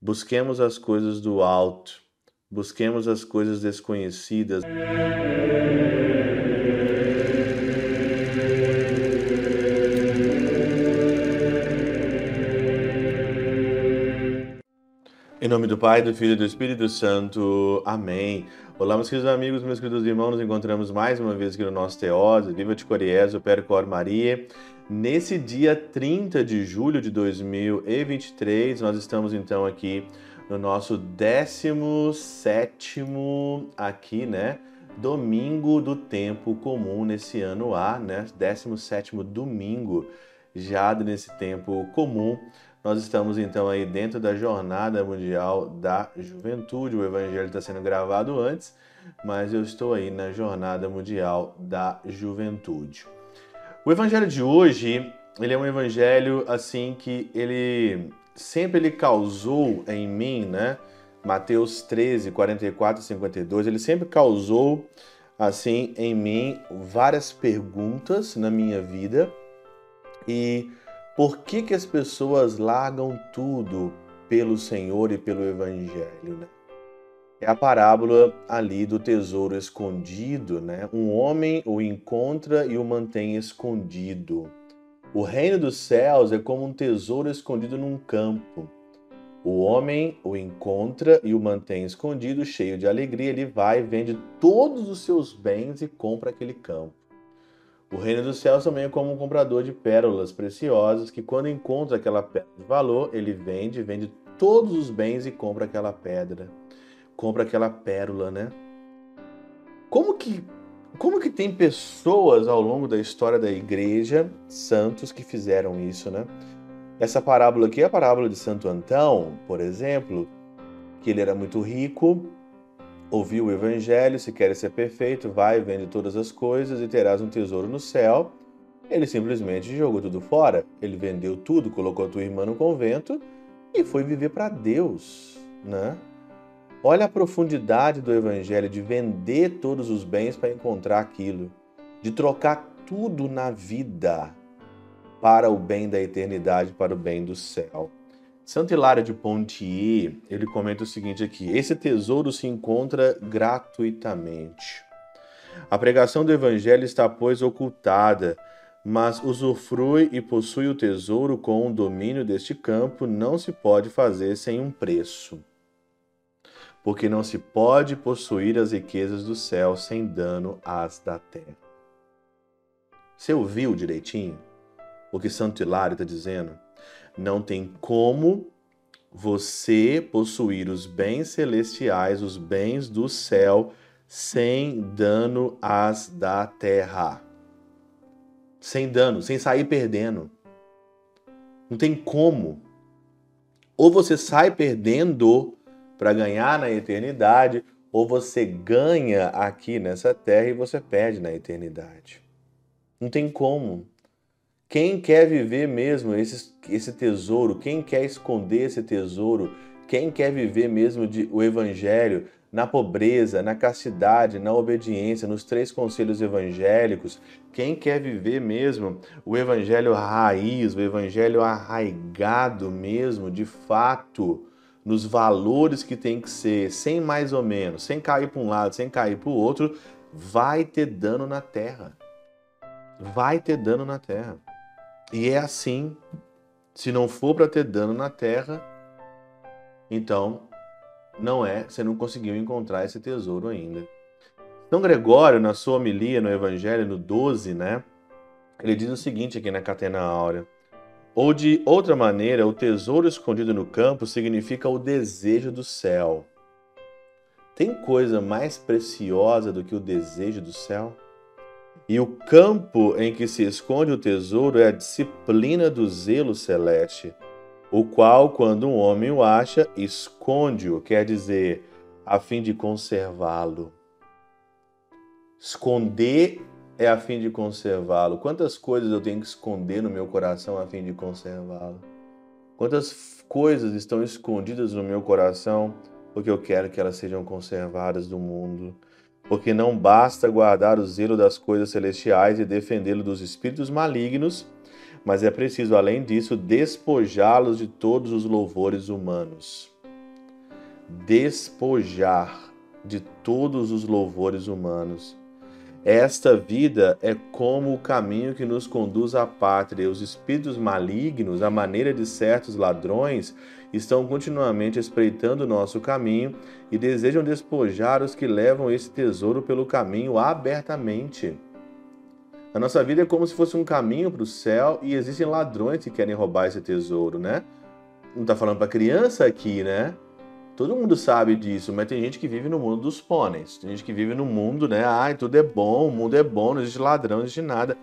Busquemos as coisas do alto, busquemos as coisas desconhecidas. Em nome do Pai, do Filho e do Espírito Santo. Amém. Olá, meus queridos amigos, meus queridos irmãos, nos encontramos mais uma vez aqui no nosso Teose. Viva de Coriezo, Percor Maria. Nesse dia 30 de julho de 2023, nós estamos então aqui no nosso 17 aqui, né? Domingo do tempo comum nesse ano A, né? 17 domingo já nesse tempo comum. Nós estamos então aí dentro da Jornada Mundial da Juventude. O evangelho está sendo gravado antes, mas eu estou aí na Jornada Mundial da Juventude. O evangelho de hoje, ele é um evangelho assim que ele sempre ele causou em mim, né? Mateus 13, 44 e 52, ele sempre causou assim em mim várias perguntas na minha vida. E por que que as pessoas largam tudo pelo Senhor e pelo evangelho, né? É a parábola ali do tesouro escondido, né? Um homem o encontra e o mantém escondido. O reino dos céus é como um tesouro escondido num campo. O homem o encontra e o mantém escondido, cheio de alegria. Ele vai, vende todos os seus bens e compra aquele campo. O reino dos céus também é como um comprador de pérolas preciosas que, quando encontra aquela pedra de valor, ele vende, vende todos os bens e compra aquela pedra compra aquela pérola, né? Como que como que tem pessoas ao longo da história da igreja, santos que fizeram isso, né? Essa parábola aqui é a parábola de Santo Antão, por exemplo, que ele era muito rico, ouviu o evangelho, se quer ser perfeito, vai, vende todas as coisas e terás um tesouro no céu. Ele simplesmente jogou tudo fora. Ele vendeu tudo, colocou a tua irmã no convento e foi viver para Deus, né? Olha a profundidade do Evangelho de vender todos os bens para encontrar aquilo, de trocar tudo na vida para o bem da eternidade, para o bem do céu. Santo Hilário de Pontier, ele comenta o seguinte aqui: esse tesouro se encontra gratuitamente. A pregação do Evangelho está, pois, ocultada, mas usufrui e possui o tesouro com o domínio deste campo, não se pode fazer sem um preço porque não se pode possuir as riquezas do céu sem dano às da terra. Você ouviu direitinho o que Santo Hilário está dizendo? Não tem como você possuir os bens celestiais, os bens do céu, sem dano às da terra. Sem dano, sem sair perdendo. Não tem como. Ou você sai perdendo para ganhar na eternidade, ou você ganha aqui nessa terra e você perde na eternidade. Não tem como. Quem quer viver mesmo esse, esse tesouro, quem quer esconder esse tesouro, quem quer viver mesmo de, o evangelho na pobreza, na castidade, na obediência, nos três conselhos evangélicos, quem quer viver mesmo o evangelho raiz, o evangelho arraigado mesmo, de fato, nos valores que tem que ser, sem mais ou menos, sem cair para um lado, sem cair para o outro, vai ter dano na terra. Vai ter dano na terra. E é assim. Se não for para ter dano na terra, então não é, você não conseguiu encontrar esse tesouro ainda. São Gregório, na sua homilia no Evangelho, no 12, né? Ele diz o seguinte aqui na Catena Áurea. Ou de outra maneira, o tesouro escondido no campo significa o desejo do céu. Tem coisa mais preciosa do que o desejo do céu? E o campo em que se esconde o tesouro é a disciplina do zelo celeste, o qual, quando um homem o acha, esconde-o, quer dizer, a fim de conservá-lo. Esconder é a fim de conservá-lo? Quantas coisas eu tenho que esconder no meu coração a fim de conservá-lo? Quantas coisas estão escondidas no meu coração porque eu quero que elas sejam conservadas do mundo? Porque não basta guardar o zelo das coisas celestiais e defendê-lo dos espíritos malignos, mas é preciso, além disso, despojá-los de todos os louvores humanos. despojar de todos os louvores humanos. Esta vida é como o caminho que nos conduz à pátria. Os espíritos malignos, à maneira de certos ladrões, estão continuamente espreitando o nosso caminho e desejam despojar os que levam esse tesouro pelo caminho abertamente. A nossa vida é como se fosse um caminho para o céu e existem ladrões que querem roubar esse tesouro, né? Não está falando para criança aqui, né? Todo mundo sabe disso, mas tem gente que vive no mundo dos pôneis. Tem gente que vive no mundo, né? Ai, tudo é bom, o mundo é bom, não existe ladrão, não existe nada.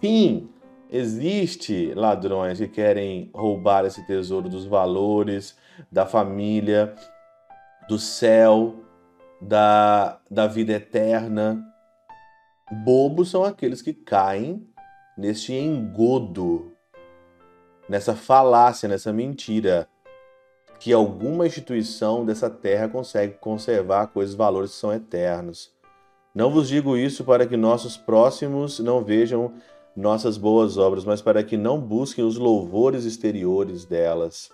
Sim, existe ladrões que querem roubar esse tesouro dos valores, da família, do céu, da, da vida eterna. Bobos são aqueles que caem neste engodo, nessa falácia, nessa mentira que alguma instituição dessa terra consegue conservar coisas, valores que são eternos. Não vos digo isso para que nossos próximos não vejam nossas boas obras, mas para que não busquem os louvores exteriores delas.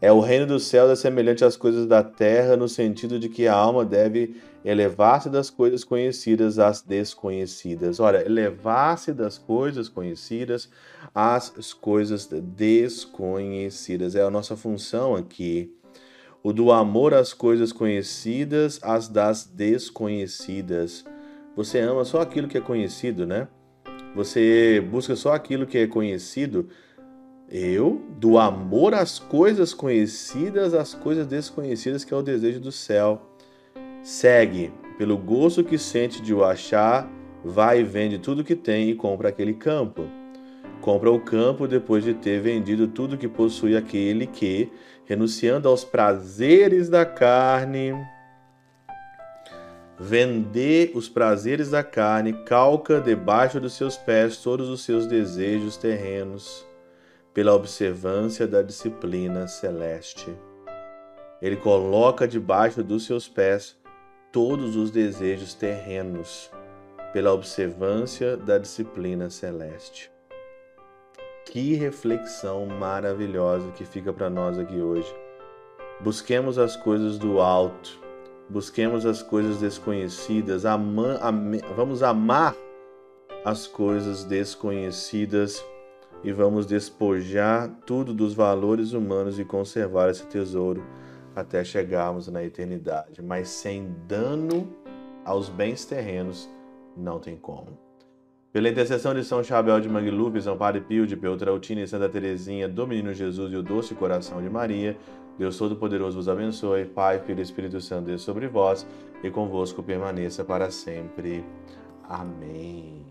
É o reino dos céus é semelhante às coisas da terra, no sentido de que a alma deve elevar-se das coisas conhecidas às desconhecidas. Ora, elevar-se das coisas conhecidas às coisas desconhecidas. É a nossa função aqui. O do amor às coisas conhecidas, às das desconhecidas. Você ama só aquilo que é conhecido, né? Você busca só aquilo que é conhecido eu, do amor às coisas conhecidas às coisas desconhecidas, que é o desejo do céu. Segue, pelo gosto que sente de o achar, vai e vende tudo que tem e compra aquele campo. Compra o campo depois de ter vendido tudo que possui aquele que, renunciando aos prazeres da carne, vender os prazeres da carne, calca debaixo dos seus pés todos os seus desejos terrenos pela observância da disciplina celeste. Ele coloca debaixo dos seus pés todos os desejos terrenos, pela observância da disciplina celeste. Que reflexão maravilhosa que fica para nós aqui hoje. Busquemos as coisas do alto, busquemos as coisas desconhecidas, ama, am, vamos amar as coisas desconhecidas e vamos despojar tudo dos valores humanos e conservar esse tesouro até chegarmos na eternidade. Mas sem dano aos bens terrenos, não tem como. Pela intercessão de São Chabel de Mangluf, São Padre Pio de Peltrautina e Santa Teresinha, do Menino Jesus e o Doce Coração de Maria, Deus Todo-Poderoso vos abençoe, Pai, Filho e Espírito Santo, Deus sobre vós e convosco permaneça para sempre. Amém.